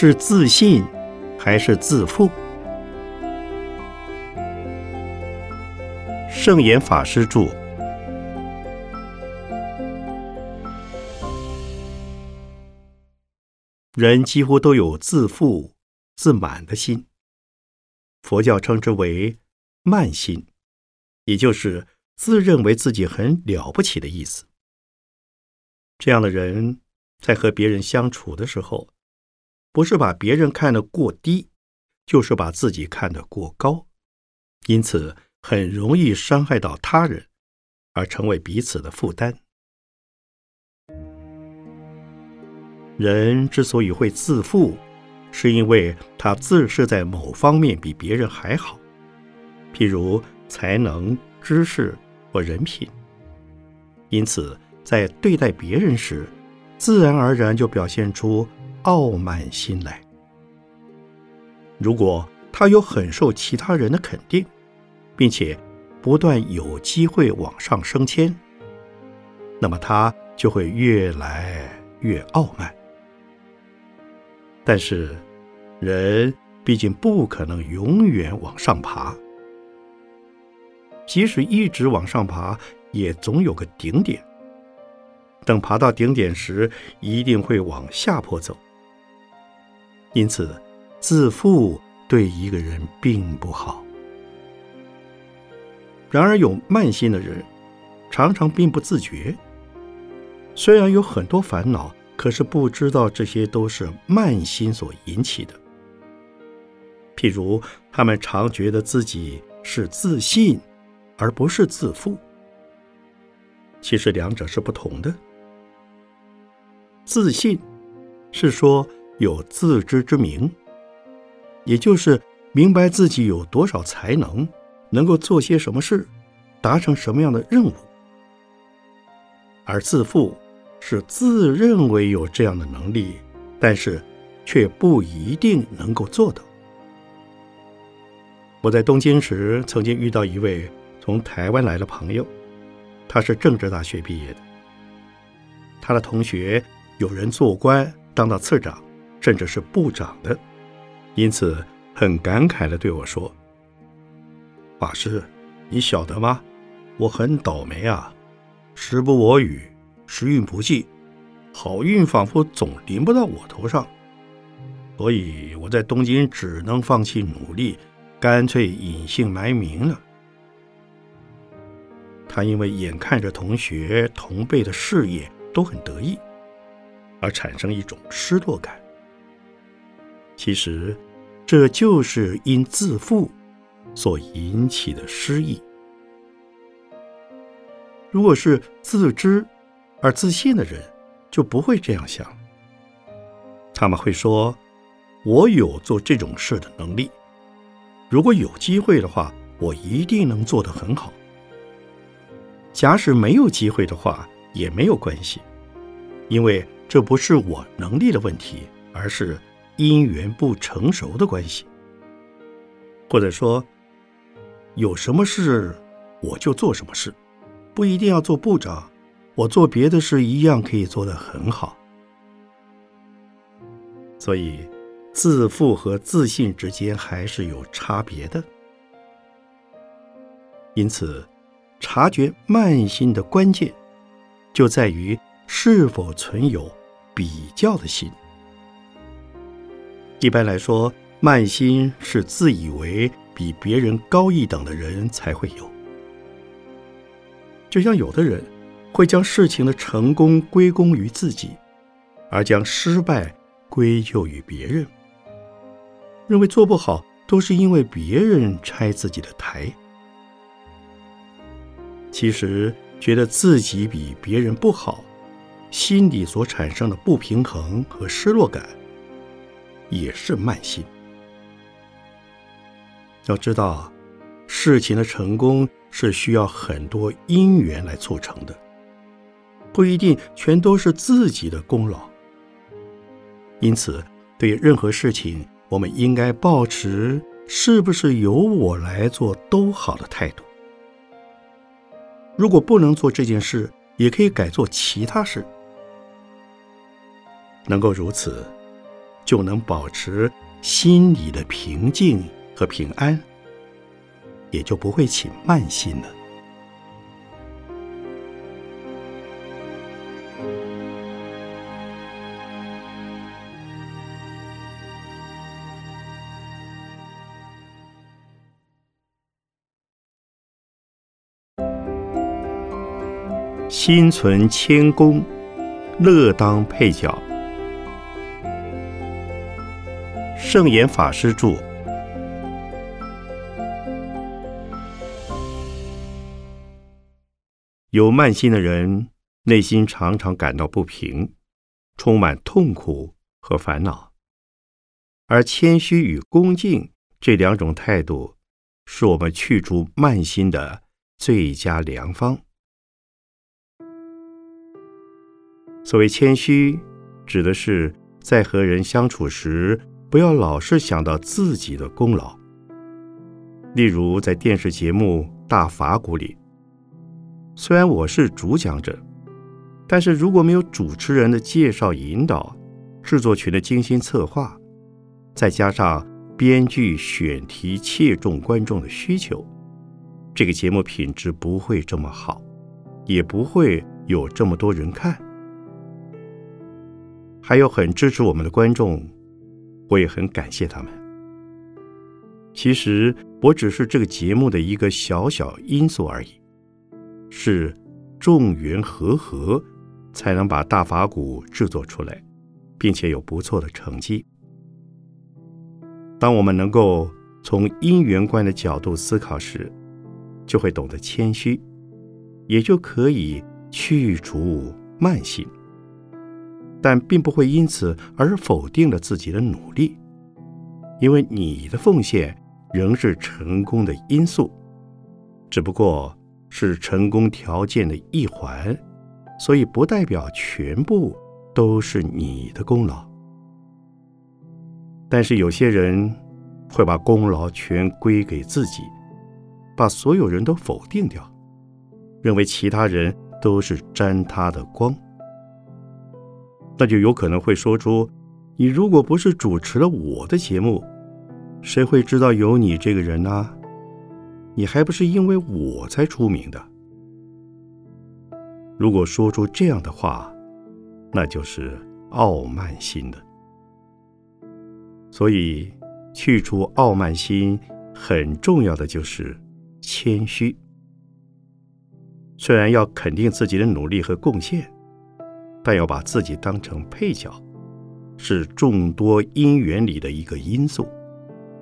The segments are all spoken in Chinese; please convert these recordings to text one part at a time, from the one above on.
是自信还是自负？圣严法师著。人几乎都有自负、自满的心，佛教称之为慢心，也就是自认为自己很了不起的意思。这样的人在和别人相处的时候，不是把别人看得过低，就是把自己看得过高，因此很容易伤害到他人，而成为彼此的负担。人之所以会自负，是因为他自视在某方面比别人还好，譬如才能、知识或人品。因此，在对待别人时，自然而然就表现出傲慢心来。如果他有很受其他人的肯定，并且不断有机会往上升迁，那么他就会越来越傲慢。但是，人毕竟不可能永远往上爬。即使一直往上爬，也总有个顶点。等爬到顶点时，一定会往下坡走。因此，自负对一个人并不好。然而，有慢心的人，常常并不自觉。虽然有很多烦恼。可是不知道这些都是慢心所引起的。譬如，他们常觉得自己是自信，而不是自负。其实两者是不同的。自信是说有自知之明，也就是明白自己有多少才能，能够做些什么事，达成什么样的任务。而自负。是自认为有这样的能力，但是却不一定能够做到。我在东京时曾经遇到一位从台湾来的朋友，他是政治大学毕业的。他的同学有人做官当到次长，甚至是部长的，因此很感慨地对我说：“法师，你晓得吗？我很倒霉啊，时不我与。”时运不济，好运仿佛总临不到我头上，所以我在东京只能放弃努力，干脆隐姓埋名了。他因为眼看着同学同辈的事业都很得意，而产生一种失落感。其实，这就是因自负所引起的失意。如果是自知，而自信的人就不会这样想，他们会说：“我有做这种事的能力，如果有机会的话，我一定能做得很好。假使没有机会的话，也没有关系，因为这不是我能力的问题，而是因缘不成熟的关系。或者说，有什么事我就做什么事，不一定要做部长。”我做别的事一样可以做得很好，所以自负和自信之间还是有差别的。因此，察觉慢心的关键就在于是否存有比较的心。一般来说，慢心是自以为比别人高一等的人才会有，就像有的人。会将事情的成功归功于自己，而将失败归咎于别人，认为做不好都是因为别人拆自己的台。其实觉得自己比别人不好，心里所产生的不平衡和失落感，也是慢心。要知道，事情的成功是需要很多因缘来促成的。不一定全都是自己的功劳，因此，对任何事情，我们应该保持“是不是由我来做都好”的态度。如果不能做这件事，也可以改做其他事。能够如此，就能保持心里的平静和平安，也就不会起慢心了。心存谦恭，乐当配角。圣严法师著。有慢心的人，内心常常感到不平，充满痛苦和烦恼。而谦虚与恭敬这两种态度，是我们去除慢心的最佳良方。所谓谦虚，指的是在和人相处时，不要老是想到自己的功劳。例如，在电视节目《大法鼓》里，虽然我是主讲者，但是如果没有主持人的介绍引导，制作群的精心策划，再加上编剧选题切中观众的需求，这个节目品质不会这么好，也不会有这么多人看。还有很支持我们的观众，我也很感谢他们。其实我只是这个节目的一个小小因素而已，是众缘和合，才能把大法鼓制作出来，并且有不错的成绩。当我们能够从因缘观的角度思考时，就会懂得谦虚，也就可以去除慢性。但并不会因此而否定了自己的努力，因为你的奉献仍是成功的因素，只不过是成功条件的一环，所以不代表全部都是你的功劳。但是有些人会把功劳全归给自己，把所有人都否定掉，认为其他人都是沾他的光。那就有可能会说出：“你如果不是主持了我的节目，谁会知道有你这个人呢？你还不是因为我才出名的？”如果说出这样的话，那就是傲慢心的。所以，去除傲慢心很重要的就是谦虚。虽然要肯定自己的努力和贡献。但要把自己当成配角，是众多因缘里的一个因素，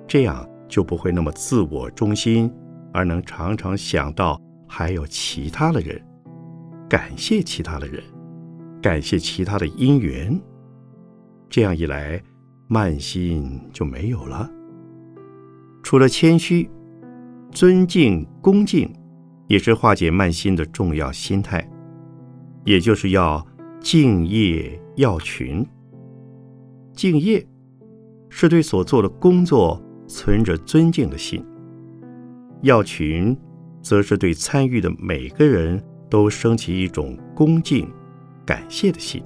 这样就不会那么自我中心，而能常常想到还有其他的人，感谢其他的人，感谢其他的因缘。这样一来，慢心就没有了。除了谦虚、尊敬、恭敬，也是化解慢心的重要心态，也就是要。敬业要群，敬业是对所做的工作存着尊敬的心；要群，则是对参与的每个人都升起一种恭敬、感谢的心。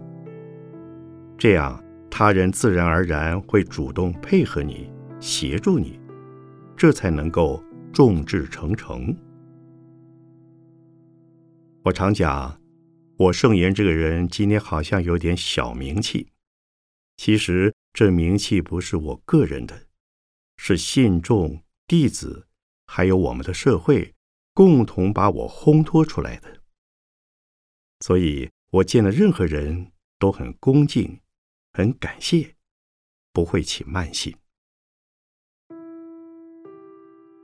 这样，他人自然而然会主动配合你、协助你，这才能够众志成城。我常讲。我圣言这个人今天好像有点小名气，其实这名气不是我个人的，是信众、弟子，还有我们的社会共同把我烘托出来的。所以我见了任何人都很恭敬、很感谢，不会起慢心。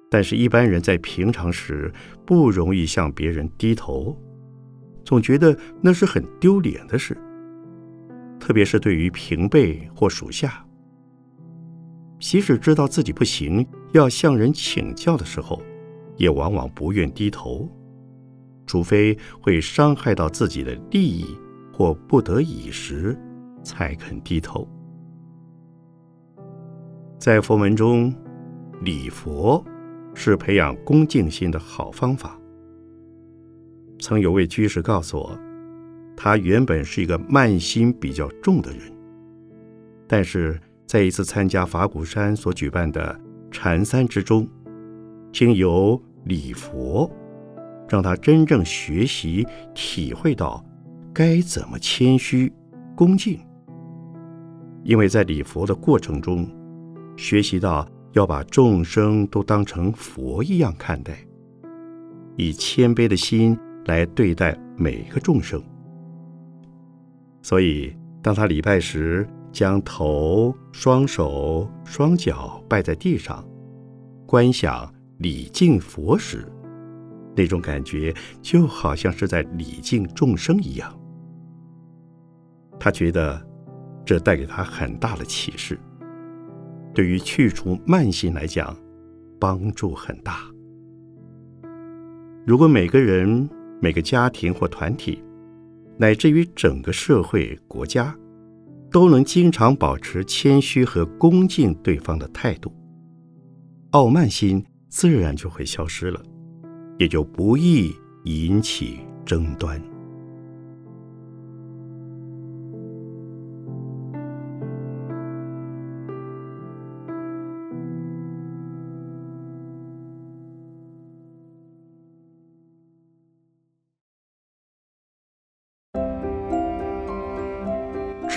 但是，一般人在平常时不容易向别人低头。总觉得那是很丢脸的事，特别是对于平辈或属下。即使知道自己不行，要向人请教的时候，也往往不愿低头，除非会伤害到自己的利益或不得已时，才肯低头。在佛门中，礼佛是培养恭敬心的好方法。曾有位居士告诉我，他原本是一个慢心比较重的人，但是在一次参加法鼓山所举办的禅三之中，经由礼佛，让他真正学习体会到该怎么谦虚恭敬。因为在礼佛的过程中，学习到要把众生都当成佛一样看待，以谦卑的心来对待每个众生。所以，当他礼拜时，将头、双手、双脚拜在地上，观想礼敬佛时，那种感觉就好像是在礼敬众生一样。他觉得这带给他很大的启示，对于去除慢心来讲，帮助很大。如果每个人、每个家庭或团体，乃至于整个社会、国家，都能经常保持谦虚和恭敬对方的态度，傲慢心自然就会消失了，也就不易引起争端。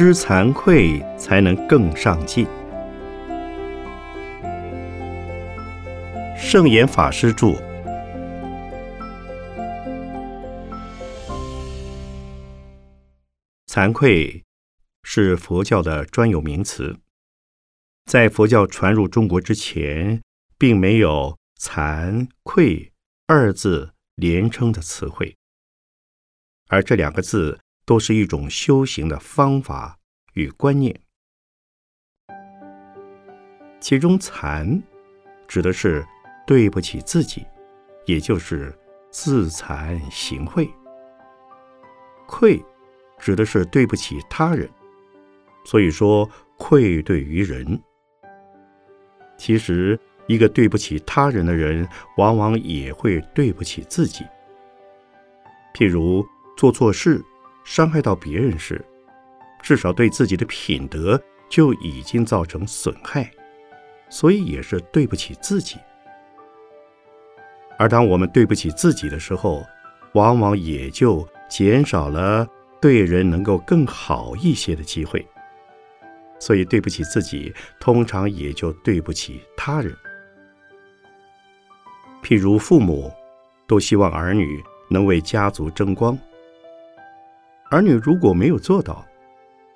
知惭愧，才能更上进。圣严法师著。惭愧是佛教的专有名词，在佛教传入中国之前，并没有“惭愧”二字连称的词汇，而这两个字。都是一种修行的方法与观念。其中“惭”指的是对不起自己，也就是自惭形秽；“愧”指的是对不起他人，所以说愧对于人。其实，一个对不起他人的人，往往也会对不起自己。譬如做错事。伤害到别人时，至少对自己的品德就已经造成损害，所以也是对不起自己。而当我们对不起自己的时候，往往也就减少了对人能够更好一些的机会。所以对不起自己，通常也就对不起他人。譬如父母都希望儿女能为家族争光。儿女如果没有做到，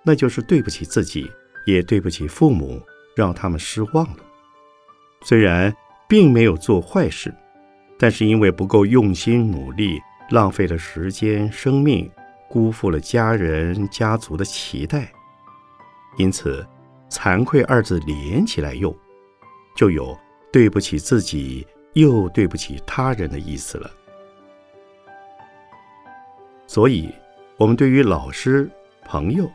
那就是对不起自己，也对不起父母，让他们失望了。虽然并没有做坏事，但是因为不够用心努力，浪费了时间、生命，辜负了家人、家族的期待，因此“惭愧”二字连起来用，就有对不起自己又对不起他人的意思了。所以。我们对于老师、朋友，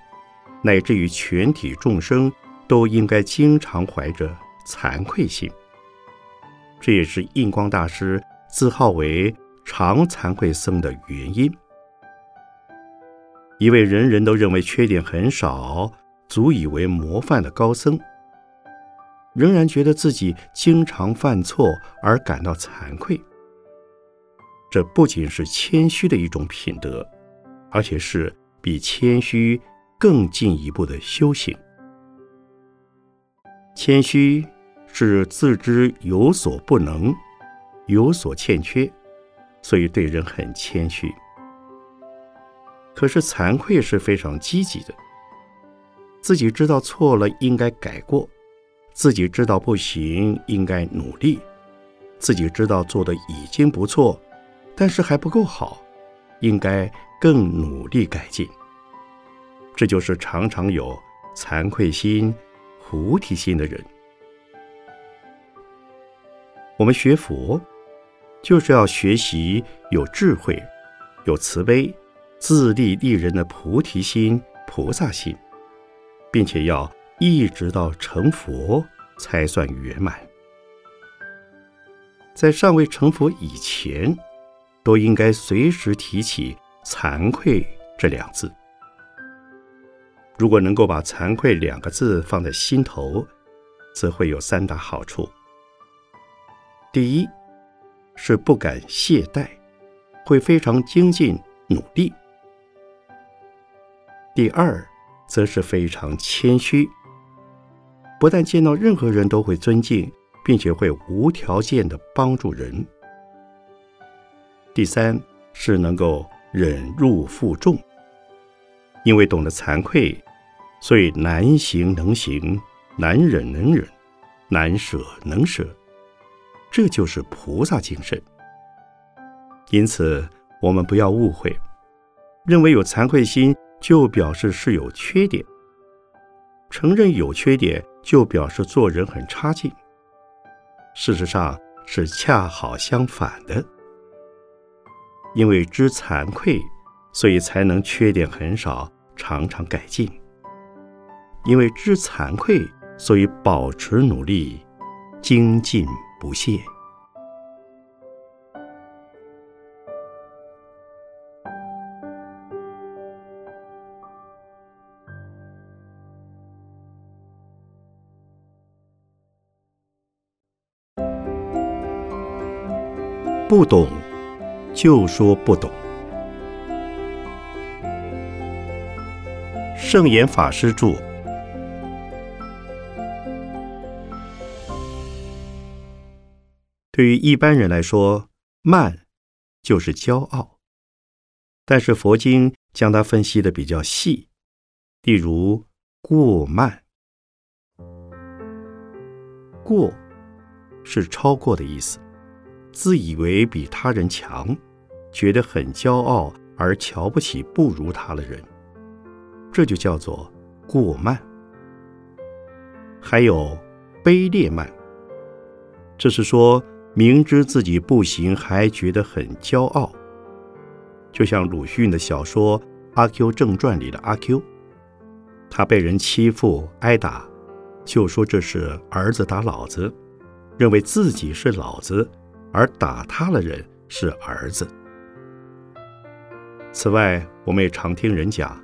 乃至于全体众生，都应该经常怀着惭愧心。这也是印光大师自号为常惭愧僧的原因。一位人人都认为缺点很少、足以为模范的高僧，仍然觉得自己经常犯错而感到惭愧。这不仅是谦虚的一种品德。而且是比谦虚更进一步的修行。谦虚是自知有所不能，有所欠缺，所以对人很谦虚。可是惭愧是非常积极的，自己知道错了应该改过，自己知道不行应该努力，自己知道做的已经不错，但是还不够好，应该。更努力改进，这就是常常有惭愧心、菩提心的人。我们学佛，就是要学习有智慧、有慈悲、自利利人的菩提心、菩萨心，并且要一直到成佛才算圆满。在尚未成佛以前，都应该随时提起。惭愧这两字，如果能够把“惭愧”两个字放在心头，则会有三大好处。第一，是不敢懈怠，会非常精进努力；第二，则是非常谦虚，不但见到任何人都会尊敬，并且会无条件的帮助人；第三，是能够忍辱负重，因为懂得惭愧。所以难行能行，难忍能忍，难舍能舍，这就是菩萨精神。因此，我们不要误会，认为有惭愧心就表示是有缺点，承认有缺点就表示做人很差劲。事实上是恰好相反的，因为知惭愧，所以才能缺点很少，常常改进。因为知惭愧，所以保持努力，精进不懈。不懂，就说不懂。圣严法师著。对于一般人来说，慢就是骄傲。但是佛经将它分析的比较细，例如过慢，过是超过的意思，自以为比他人强，觉得很骄傲而瞧不起不如他的人，这就叫做过慢。还有卑劣慢，这是说。明知自己不行，还觉得很骄傲，就像鲁迅的小说《阿 Q 正传》里的阿 Q，他被人欺负挨打，就说这是儿子打老子，认为自己是老子，而打他的人是儿子。此外，我们也常听人讲，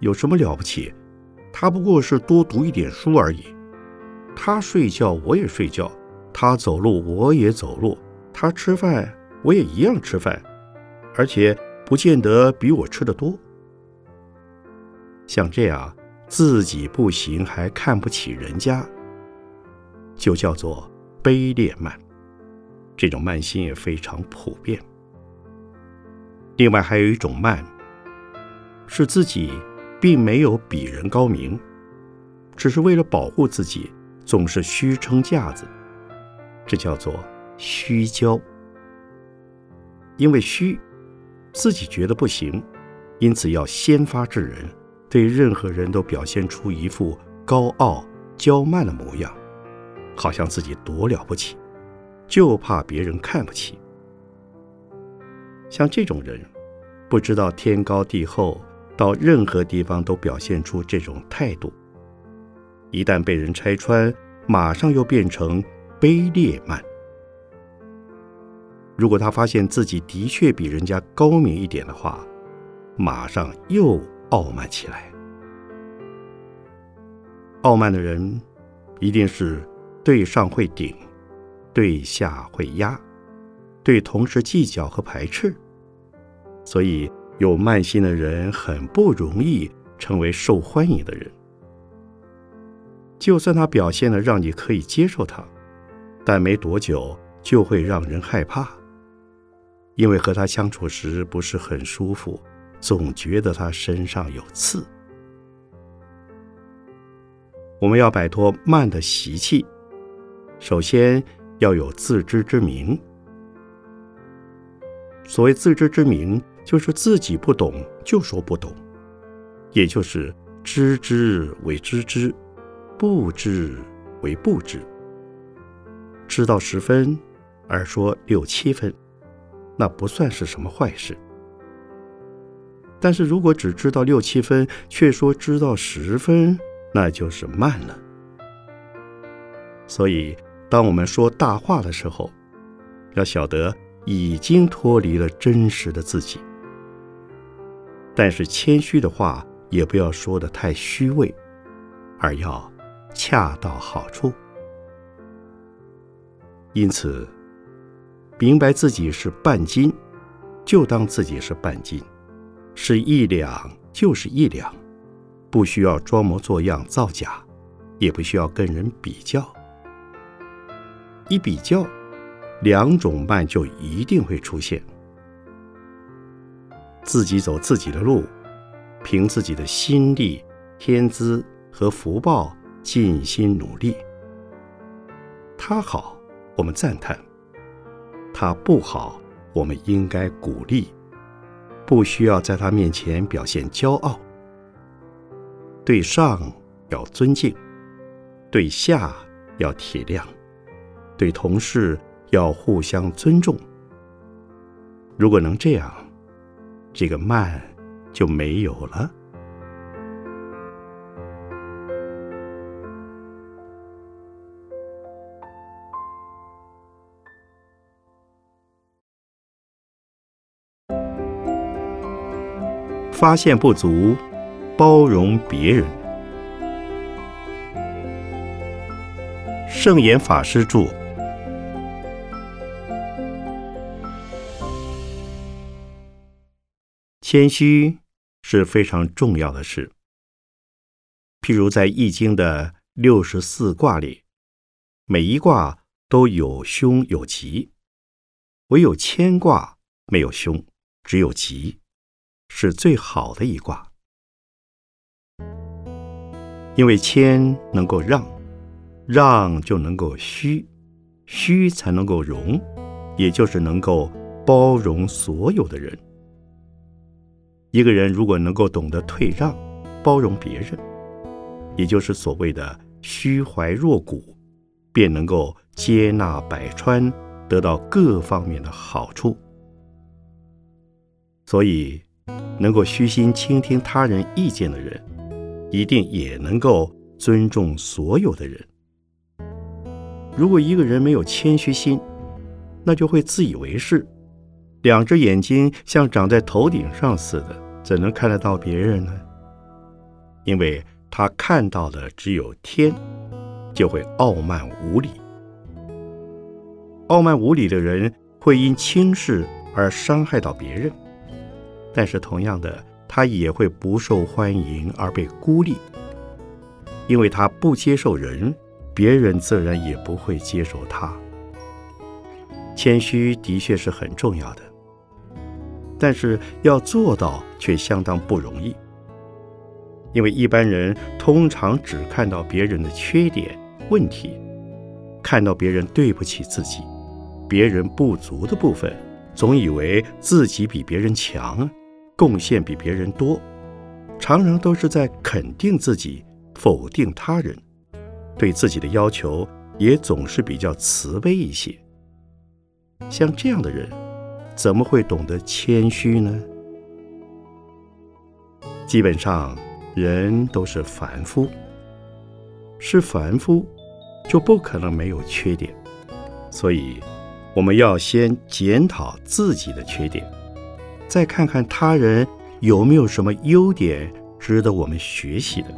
有什么了不起？他不过是多读一点书而已，他睡觉我也睡觉。他走路，我也走路；他吃饭，我也一样吃饭，而且不见得比我吃的多。像这样自己不行还看不起人家，就叫做卑劣慢。这种慢心也非常普遍。另外还有一种慢，是自己并没有比人高明，只是为了保护自己，总是虚撑架子。这叫做虚骄，因为虚，自己觉得不行，因此要先发制人，对任何人都表现出一副高傲骄慢的模样，好像自己多了不起，就怕别人看不起。像这种人，不知道天高地厚，到任何地方都表现出这种态度，一旦被人拆穿，马上又变成。卑劣慢。如果他发现自己的确比人家高明一点的话，马上又傲慢起来。傲慢的人，一定是对上会顶，对下会压，对同事计较和排斥。所以，有慢心的人很不容易成为受欢迎的人。就算他表现的让你可以接受他。但没多久就会让人害怕，因为和他相处时不是很舒服，总觉得他身上有刺。我们要摆脱慢的习气，首先要有自知之明。所谓自知之明，就是自己不懂就说不懂，也就是知之为知之，不知为不知。知道十分，而说六七分，那不算是什么坏事。但是如果只知道六七分，却说知道十分，那就是慢了。所以，当我们说大话的时候，要晓得已经脱离了真实的自己。但是谦虚的话也不要说的太虚伪，而要恰到好处。因此，明白自己是半斤，就当自己是半斤；是一两就是一两，不需要装模作样造假，也不需要跟人比较。一比较，两种慢就一定会出现。自己走自己的路，凭自己的心力、天资和福报，尽心努力。他好。我们赞叹他不好，我们应该鼓励，不需要在他面前表现骄傲。对上要尊敬，对下要体谅，对同事要互相尊重。如果能这样，这个慢就没有了。发现不足，包容别人。圣严法师著。谦虚是非常重要的事。譬如在《易经》的六十四卦里，每一卦都有凶有吉，唯有谦卦没有凶，只有吉。是最好的一卦，因为谦能够让，让就能够虚，虚才能够容，也就是能够包容所有的人。一个人如果能够懂得退让，包容别人，也就是所谓的虚怀若谷，便能够接纳百川，得到各方面的好处。所以。能够虚心倾听他人意见的人，一定也能够尊重所有的人。如果一个人没有谦虚心，那就会自以为是，两只眼睛像长在头顶上似的，怎能看得到别人呢？因为他看到的只有天，就会傲慢无礼。傲慢无礼的人会因轻视而伤害到别人。但是同样的，他也会不受欢迎而被孤立，因为他不接受人，别人自然也不会接受他。谦虚的确是很重要的，但是要做到却相当不容易，因为一般人通常只看到别人的缺点、问题，看到别人对不起自己、别人不足的部分，总以为自己比别人强。贡献比别人多，常常都是在肯定自己，否定他人，对自己的要求也总是比较慈悲一些。像这样的人，怎么会懂得谦虚呢？基本上，人都是凡夫，是凡夫，就不可能没有缺点。所以，我们要先检讨自己的缺点。再看看他人有没有什么优点值得我们学习的，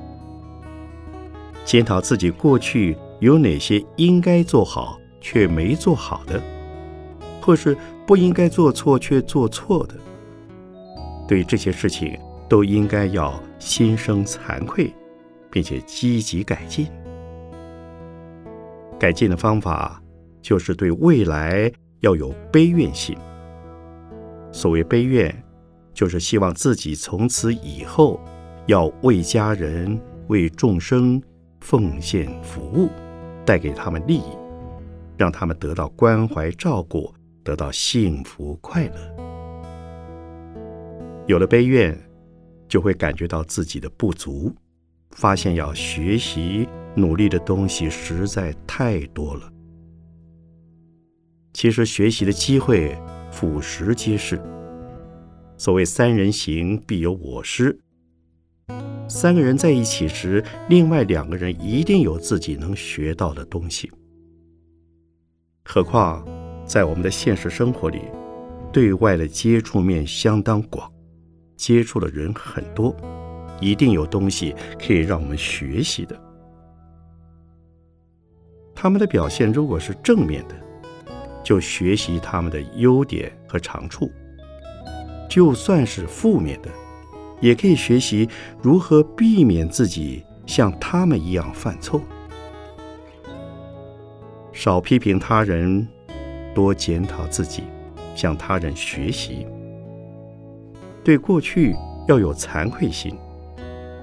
检讨自己过去有哪些应该做好却没做好的，或是不应该做错却做错的。对这些事情都应该要心生惭愧，并且积极改进。改进的方法就是对未来要有悲愿心。所谓悲愿，就是希望自己从此以后要为家人、为众生奉献服务，带给他们利益，让他们得到关怀照顾，得到幸福快乐。有了悲怨，就会感觉到自己的不足，发现要学习努力的东西实在太多了。其实学习的机会。俯拾皆是。所谓三人行，必有我师。三个人在一起时，另外两个人一定有自己能学到的东西。何况在我们的现实生活里，对外的接触面相当广，接触的人很多，一定有东西可以让我们学习的。他们的表现如果是正面的，就学习他们的优点和长处；就算是负面的，也可以学习如何避免自己像他们一样犯错。少批评他人，多检讨自己，向他人学习。对过去要有惭愧心，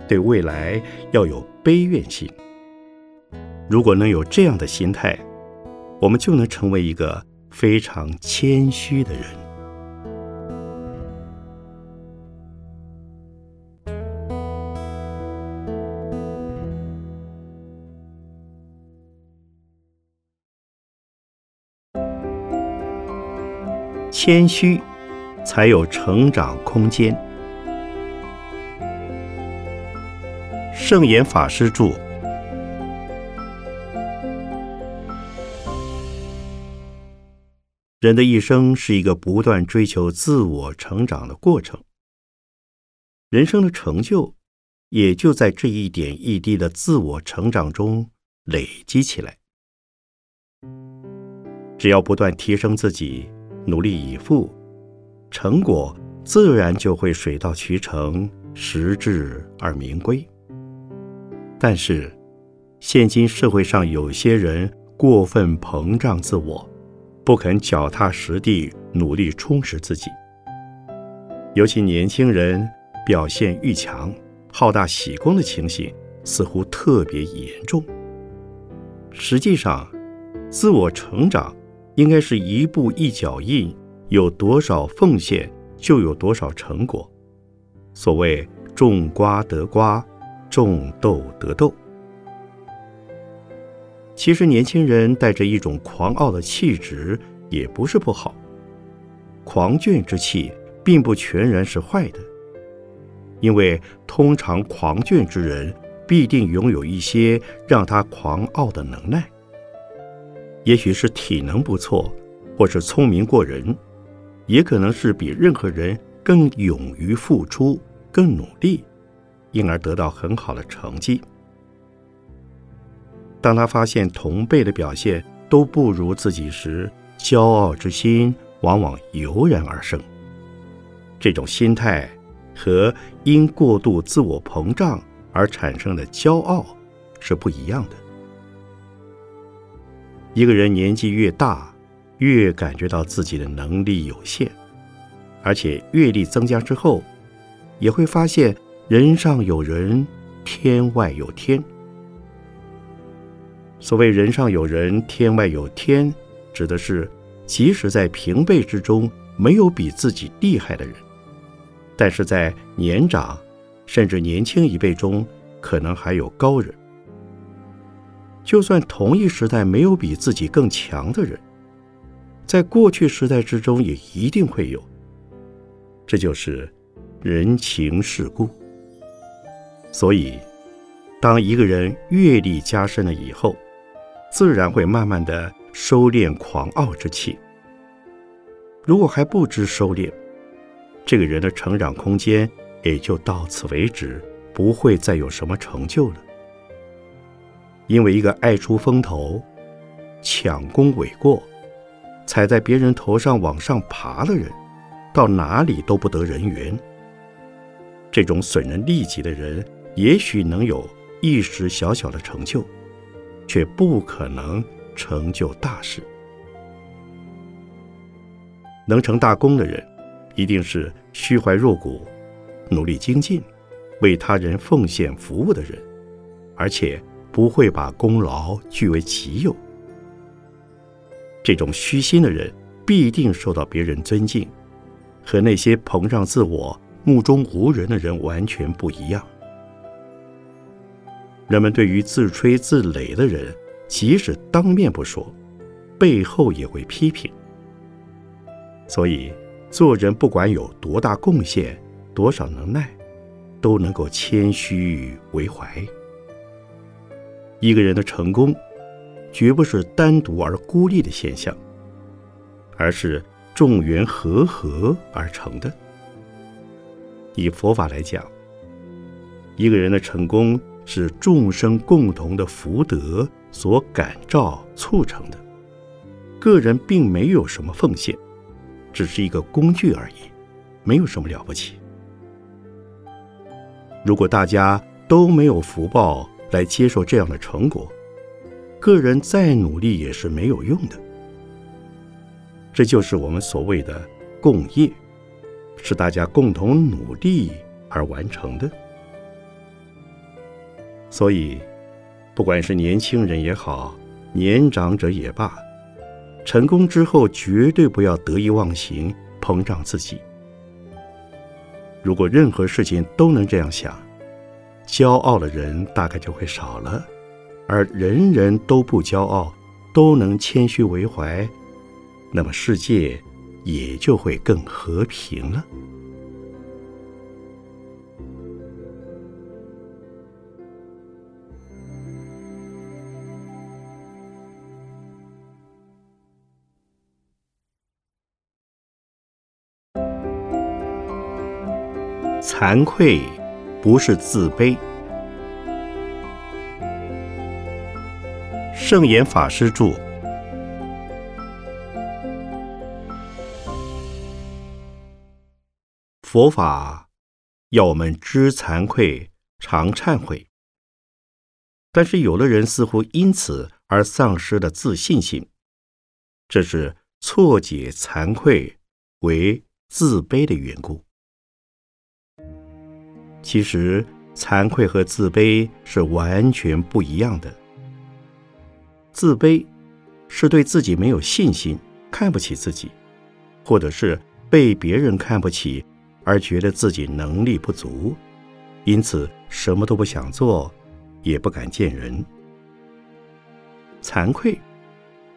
对未来要有悲怨心。如果能有这样的心态，我们就能成为一个非常谦虚的人。谦虚，才有成长空间。圣严法师著。人的一生是一个不断追求自我成长的过程，人生的成就也就在这一点一滴的自我成长中累积起来。只要不断提升自己，努力以赴，成果自然就会水到渠成，实至而名归。但是，现今社会上有些人过分膨胀自我。不肯脚踏实地努力充实自己，尤其年轻人表现欲强、好大喜功的情形似乎特别严重。实际上，自我成长应该是一步一脚印，有多少奉献就有多少成果。所谓种瓜得瓜，种豆得豆。其实，年轻人带着一种狂傲的气质也不是不好。狂狷之气并不全然是坏的，因为通常狂狷之人必定拥有一些让他狂傲的能耐。也许是体能不错，或是聪明过人，也可能是比任何人更勇于付出、更努力，因而得到很好的成绩。当他发现同辈的表现都不如自己时，骄傲之心往往油然而生。这种心态和因过度自我膨胀而产生的骄傲是不一样的。一个人年纪越大，越感觉到自己的能力有限，而且阅历增加之后，也会发现人上有人，天外有天。所谓“人上有人，天外有天”，指的是即使在平辈之中没有比自己厉害的人，但是在年长甚至年轻一辈中，可能还有高人。就算同一时代没有比自己更强的人，在过去时代之中也一定会有。这就是人情世故。所以，当一个人阅历加深了以后，自然会慢慢的收敛狂傲之气。如果还不知收敛，这个人的成长空间也就到此为止，不会再有什么成就了。因为一个爱出风头、抢功诿过、踩在别人头上往上爬的人，到哪里都不得人缘。这种损人利己的人，也许能有一时小小的成就。却不可能成就大事。能成大功的人，一定是虚怀若谷、努力精进、为他人奉献服务的人，而且不会把功劳据为己有。这种虚心的人，必定受到别人尊敬，和那些膨胀自我、目中无人的人完全不一样。人们对于自吹自擂的人，即使当面不说，背后也会批评。所以，做人不管有多大贡献、多少能耐，都能够谦虚为怀。一个人的成功，绝不是单独而孤立的现象，而是众缘和合而成的。以佛法来讲，一个人的成功是众生共同的福德所感召促成的，个人并没有什么奉献，只是一个工具而已，没有什么了不起。如果大家都没有福报来接受这样的成果，个人再努力也是没有用的。这就是我们所谓的共业，是大家共同努力而完成的。所以，不管是年轻人也好，年长者也罢，成功之后绝对不要得意忘形、膨胀自己。如果任何事情都能这样想，骄傲的人大概就会少了；而人人都不骄傲，都能谦虚为怀，那么世界也就会更和平了。惭愧不是自卑。圣严法师著。佛法要我们知惭愧，常忏悔。但是有的人似乎因此而丧失了自信心，这是错解惭愧为自卑的缘故。其实，惭愧和自卑是完全不一样的。自卑是对自己没有信心，看不起自己，或者是被别人看不起而觉得自己能力不足，因此什么都不想做，也不敢见人。惭愧，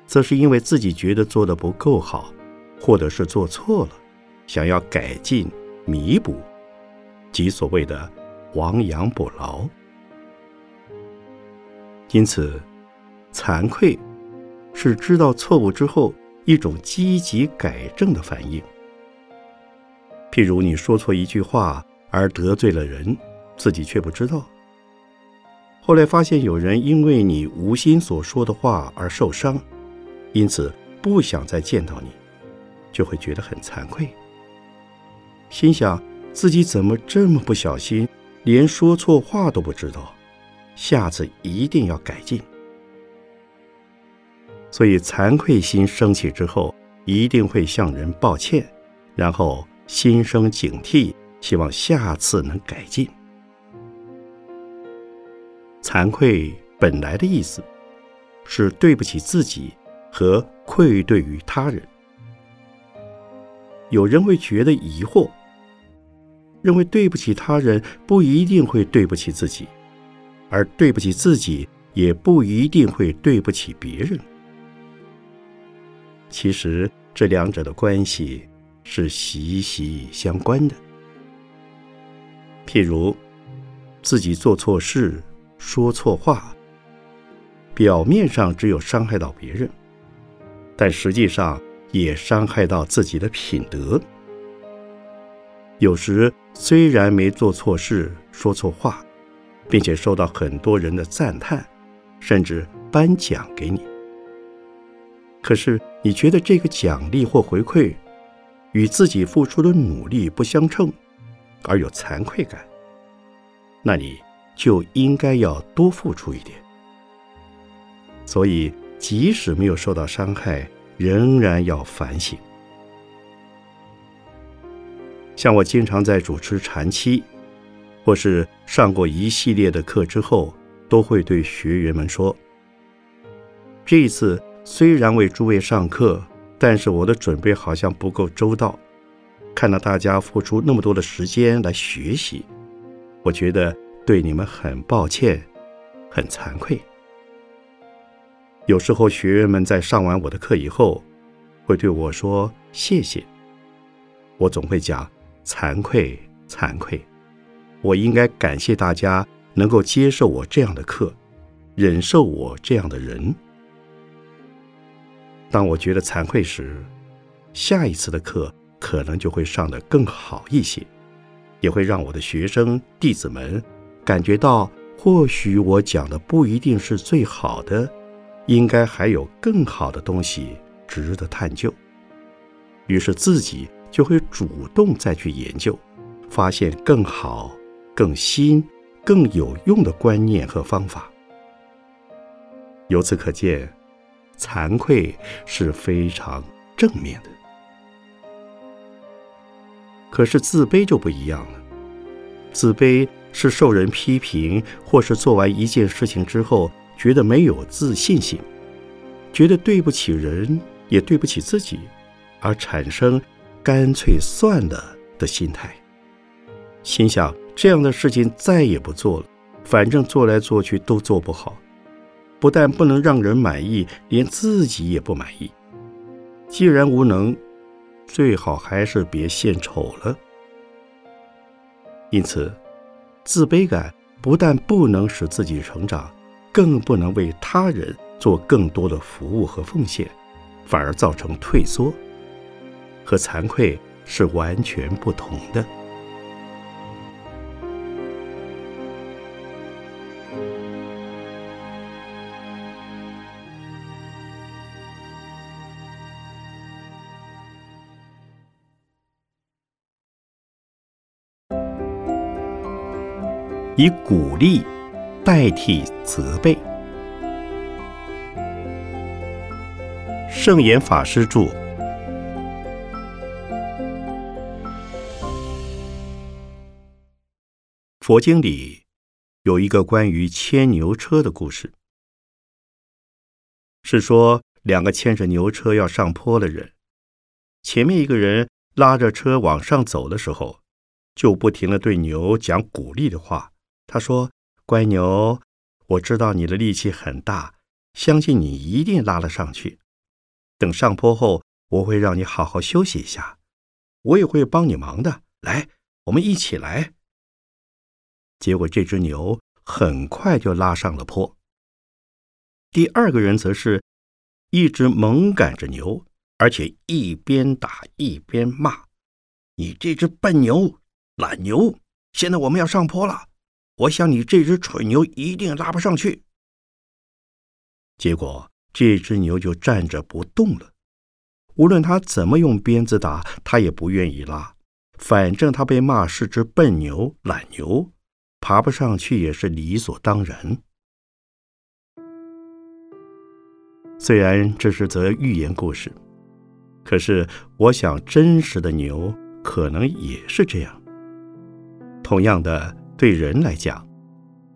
则是因为自己觉得做的不够好，或者是做错了，想要改进、弥补。即所谓的亡羊补牢，因此，惭愧是知道错误之后一种积极改正的反应。譬如你说错一句话而得罪了人，自己却不知道，后来发现有人因为你无心所说的话而受伤，因此不想再见到你，就会觉得很惭愧，心想。自己怎么这么不小心，连说错话都不知道？下次一定要改进。所以惭愧心升起之后，一定会向人抱歉，然后心生警惕，希望下次能改进。惭愧本来的意思是对不起自己和愧对于他人。有人会觉得疑惑。认为对不起他人不一定会对不起自己，而对不起自己也不一定会对不起别人。其实这两者的关系是息息相关的。譬如自己做错事、说错话，表面上只有伤害到别人，但实际上也伤害到自己的品德。有时虽然没做错事、说错话，并且受到很多人的赞叹，甚至颁奖给你，可是你觉得这个奖励或回馈与自己付出的努力不相称，而有惭愧感，那你就应该要多付出一点。所以，即使没有受到伤害，仍然要反省。像我经常在主持禅期，或是上过一系列的课之后，都会对学员们说：这一次虽然为诸位上课，但是我的准备好像不够周到。看到大家付出那么多的时间来学习，我觉得对你们很抱歉，很惭愧。有时候学员们在上完我的课以后，会对我说谢谢，我总会讲。惭愧，惭愧！我应该感谢大家能够接受我这样的课，忍受我这样的人。当我觉得惭愧时，下一次的课可能就会上得更好一些，也会让我的学生弟子们感觉到或许我讲的不一定是最好的，应该还有更好的东西值得探究，于是自己就会主动再去研究，发现更好、更新、更有用的观念和方法。由此可见，惭愧是非常正面的。可是自卑就不一样了，自卑是受人批评，或是做完一件事情之后觉得没有自信心，觉得对不起人也对不起自己，而产生干脆算了的心态，心想这样的事情再也不做了，反正做来做去都做不好，不但不能让人满意，连自己也不满意。既然无能。最好还是别献丑了。因此，自卑感不但不能使自己成长，更不能为他人做更多的服务和奉献，反而造成退缩，和惭愧是完全不同的。以鼓励代替责备。圣严法师著。佛经里有一个关于牵牛车的故事，是说两个牵着牛车要上坡的人，前面一个人拉着车往上走的时候，就不停的对牛讲鼓励的话。他说：“乖牛，我知道你的力气很大，相信你一定拉得上去。等上坡后，我会让你好好休息一下，我也会帮你忙的。来，我们一起来。”结果这只牛很快就拉上了坡。第二个人则是一直猛赶着牛，而且一边打一边骂：“你这只笨牛、懒牛！现在我们要上坡了。”我想你这只蠢牛一定拉不上去。结果这只牛就站着不动了，无论他怎么用鞭子打，他也不愿意拉。反正他被骂是只笨牛、懒牛，爬不上去也是理所当然。虽然这是则寓言故事，可是我想真实的牛可能也是这样。同样的。对人来讲，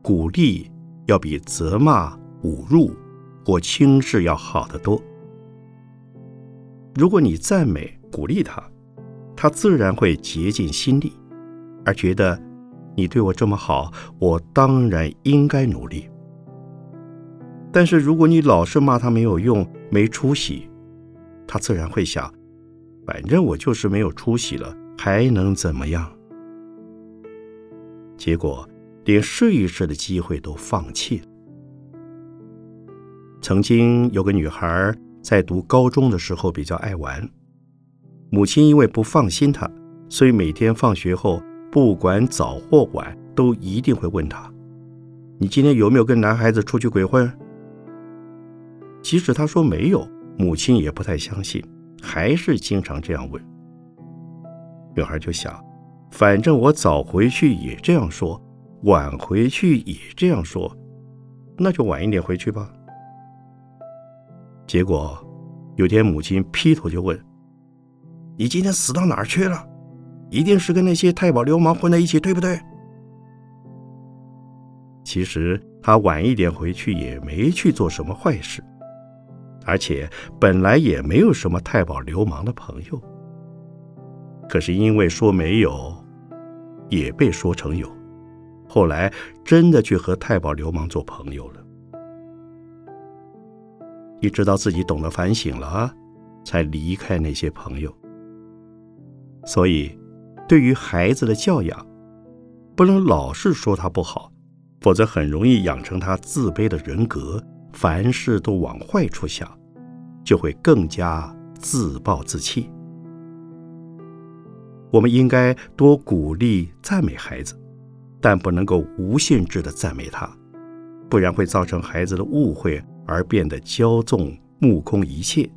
鼓励要比责骂、侮辱或轻视要好得多。如果你赞美、鼓励他，他自然会竭尽心力，而觉得你对我这么好，我当然应该努力。但是如果你老是骂他没有用、没出息，他自然会想：反正我就是没有出息了，还能怎么样？结果，连试一试的机会都放弃了。曾经有个女孩在读高中的时候比较爱玩，母亲因为不放心她，所以每天放学后，不管早或晚，都一定会问她：“你今天有没有跟男孩子出去鬼混？”即使她说没有，母亲也不太相信，还是经常这样问。女孩就想。反正我早回去也这样说，晚回去也这样说，那就晚一点回去吧。结果有天母亲劈头就问：“你今天死到哪儿去了？一定是跟那些太保流氓混在一起，对不对？”其实他晚一点回去也没去做什么坏事，而且本来也没有什么太保流氓的朋友。可是因为说没有。也被说成有，后来真的去和太保流氓做朋友了。一直到自己懂得反省了，才离开那些朋友。所以，对于孩子的教养，不能老是说他不好，否则很容易养成他自卑的人格，凡事都往坏处想，就会更加自暴自弃。我们应该多鼓励、赞美孩子，但不能够无限制的赞美他，不然会造成孩子的误会而变得骄纵、目空一切，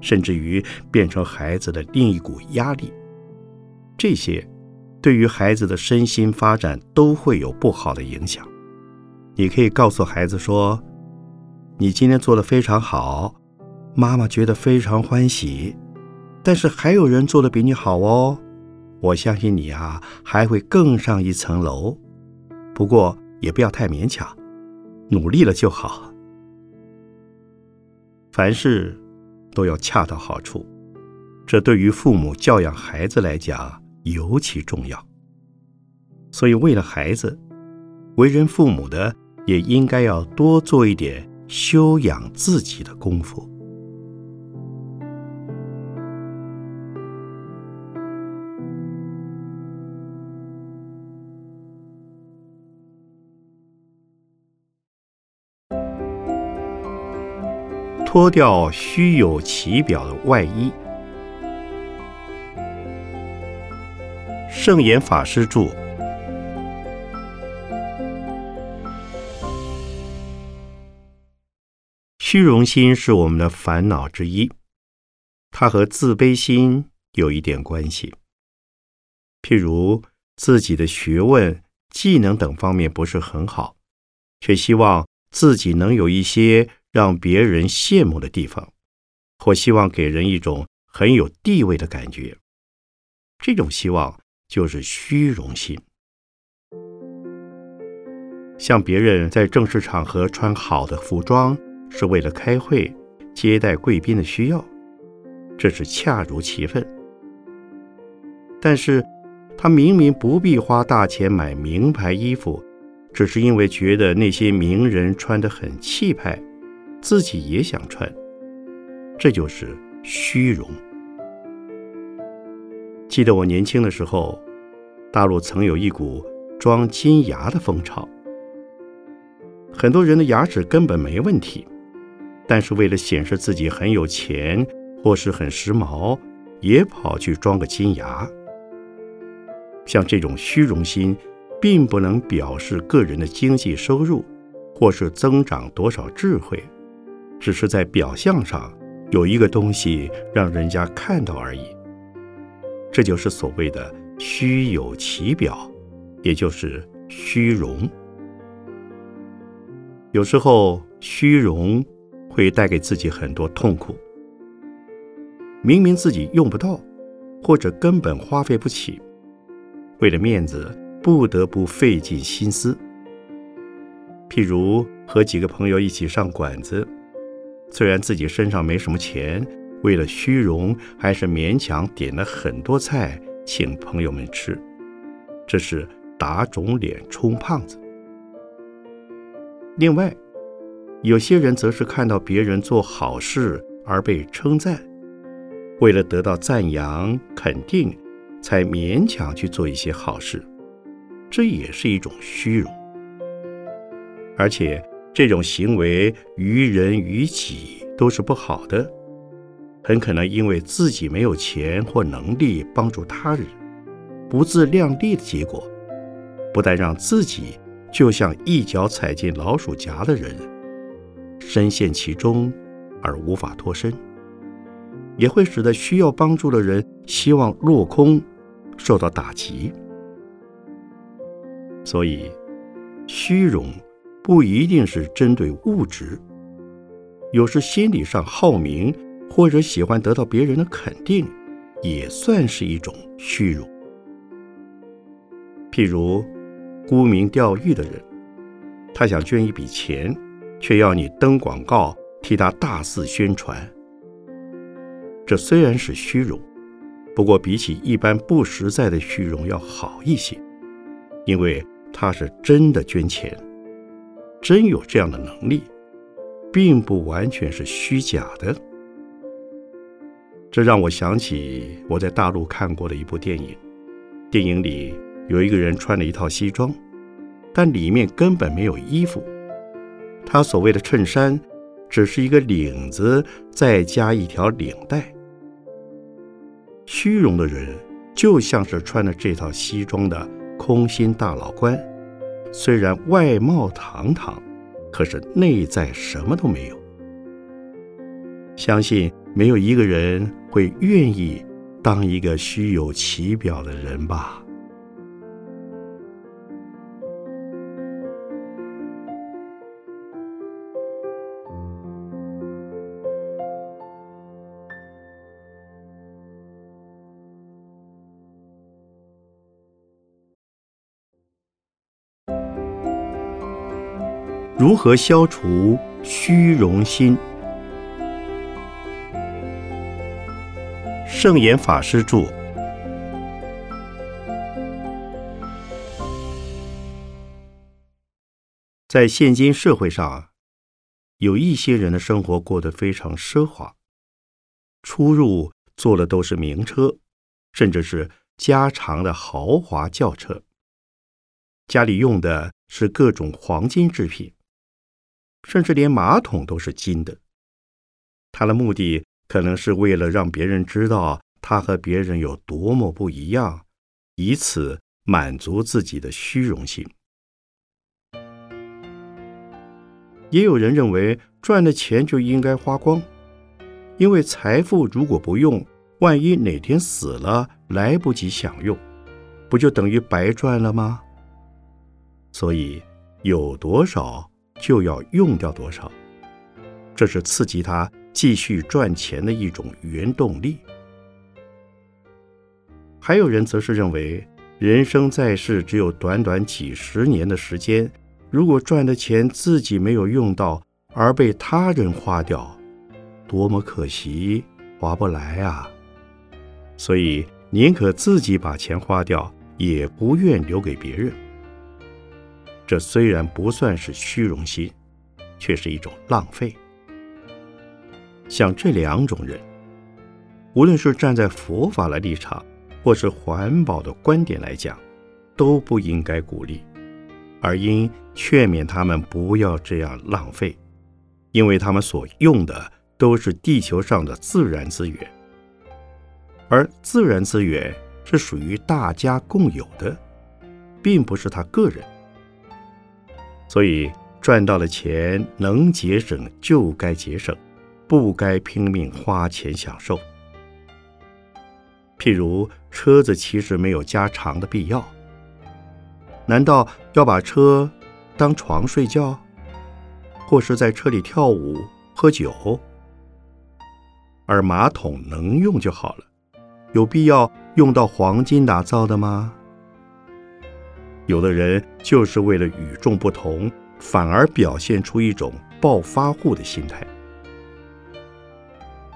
甚至于变成孩子的另一股压力。这些对于孩子的身心发展都会有不好的影响。你可以告诉孩子说：“你今天做的非常好，妈妈觉得非常欢喜。但是还有人做的比你好哦，我相信你啊，还会更上一层楼。不过也不要太勉强，努力了就好。凡事都要恰到好处，这对于父母教养孩子来讲尤其重要。所以为了孩子，为人父母的。”也应该要多做一点修养自己的功夫。脱掉虚有其表的外衣。圣严法师著。虚荣心是我们的烦恼之一，它和自卑心有一点关系。譬如自己的学问、技能等方面不是很好，却希望自己能有一些让别人羡慕的地方，或希望给人一种很有地位的感觉，这种希望就是虚荣心。像别人在正式场合穿好的服装。是为了开会、接待贵宾的需要，这是恰如其分。但是，他明明不必花大钱买名牌衣服，只是因为觉得那些名人穿得很气派，自己也想穿，这就是虚荣。记得我年轻的时候，大陆曾有一股装金牙的风潮，很多人的牙齿根本没问题。但是为了显示自己很有钱或是很时髦，也跑去装个金牙。像这种虚荣心，并不能表示个人的经济收入，或是增长多少智慧，只是在表象上有一个东西让人家看到而已。这就是所谓的虚有其表，也就是虚荣。有时候虚荣。会带给自己很多痛苦。明明自己用不到，或者根本花费不起，为了面子不得不费尽心思。譬如和几个朋友一起上馆子，虽然自己身上没什么钱，为了虚荣，还是勉强点了很多菜请朋友们吃，这是打肿脸充胖子。另外。有些人则是看到别人做好事而被称赞，为了得到赞扬肯定，才勉强去做一些好事，这也是一种虚荣。而且这种行为于人于己都是不好的，很可能因为自己没有钱或能力帮助他人，不自量力的结果，不但让自己就像一脚踩进老鼠夹的人。深陷其中而无法脱身，也会使得需要帮助的人希望落空，受到打击。所以，虚荣不一定是针对物质，有时心理上好名或者喜欢得到别人的肯定，也算是一种虚荣。譬如，沽名钓誉的人，他想捐一笔钱。却要你登广告，替他大肆宣传。这虽然是虚荣，不过比起一般不实在的虚荣要好一些，因为他是真的捐钱，真有这样的能力，并不完全是虚假的。这让我想起我在大陆看过的一部电影，电影里有一个人穿了一套西装，但里面根本没有衣服。他所谓的衬衫，只是一个领子，再加一条领带。虚荣的人就像是穿了这套西装的空心大老官，虽然外貌堂堂，可是内在什么都没有。相信没有一个人会愿意当一个虚有其表的人吧。如何消除虚荣心？圣严法师著。在现今社会上，有一些人的生活过得非常奢华，出入坐的都是名车，甚至是加长的豪华轿车，家里用的是各种黄金制品。甚至连马桶都是金的。他的目的可能是为了让别人知道他和别人有多么不一样，以此满足自己的虚荣心。也有人认为赚的钱就应该花光，因为财富如果不用，万一哪天死了来不及享用，不就等于白赚了吗？所以有多少？就要用掉多少，这是刺激他继续赚钱的一种原动力。还有人则是认为，人生在世只有短短几十年的时间，如果赚的钱自己没有用到，而被他人花掉，多么可惜，划不来啊！所以宁可自己把钱花掉，也不愿留给别人。这虽然不算是虚荣心，却是一种浪费。像这两种人，无论是站在佛法的立场，或是环保的观点来讲，都不应该鼓励，而应劝勉他们不要这样浪费，因为他们所用的都是地球上的自然资源，而自然资源是属于大家共有的，并不是他个人。所以赚到的钱能节省就该节省，不该拼命花钱享受。譬如车子其实没有加长的必要，难道要把车当床睡觉，或是在车里跳舞喝酒？而马桶能用就好了，有必要用到黄金打造的吗？有的人就是为了与众不同，反而表现出一种暴发户的心态。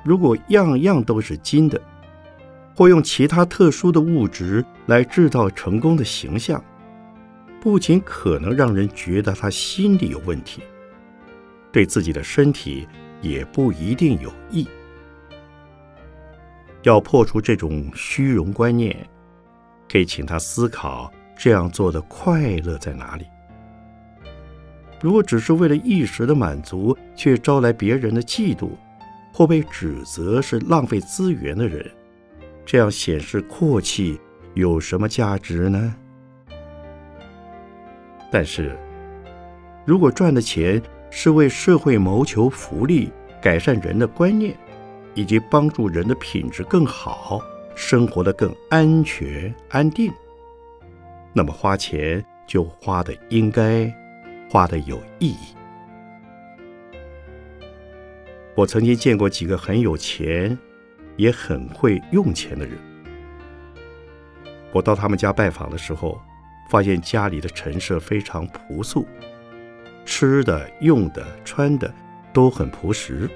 如果样样都是金的，或用其他特殊的物质来制造成功的形象，不仅可能让人觉得他心里有问题，对自己的身体也不一定有益。要破除这种虚荣观念，可以请他思考。这样做的快乐在哪里？如果只是为了一时的满足，却招来别人的嫉妒，或被指责是浪费资源的人，这样显示阔气有什么价值呢？但是，如果赚的钱是为社会谋求福利、改善人的观念，以及帮助人的品质更好，生活的更安全安定。那么花钱就花的应该，花的有意义。我曾经见过几个很有钱，也很会用钱的人。我到他们家拜访的时候，发现家里的陈设非常朴素，吃的、用的、穿的都很朴实。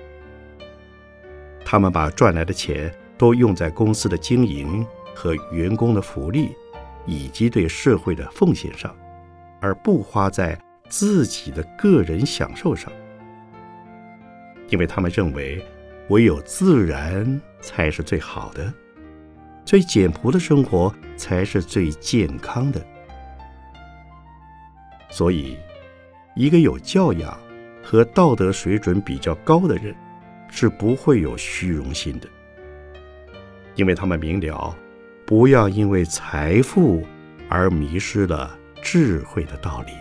他们把赚来的钱都用在公司的经营和员工的福利。以及对社会的奉献上，而不花在自己的个人享受上，因为他们认为唯有自然才是最好的，最简朴的生活才是最健康的。所以，一个有教养和道德水准比较高的人，是不会有虚荣心的，因为他们明了。不要因为财富而迷失了智慧的道理。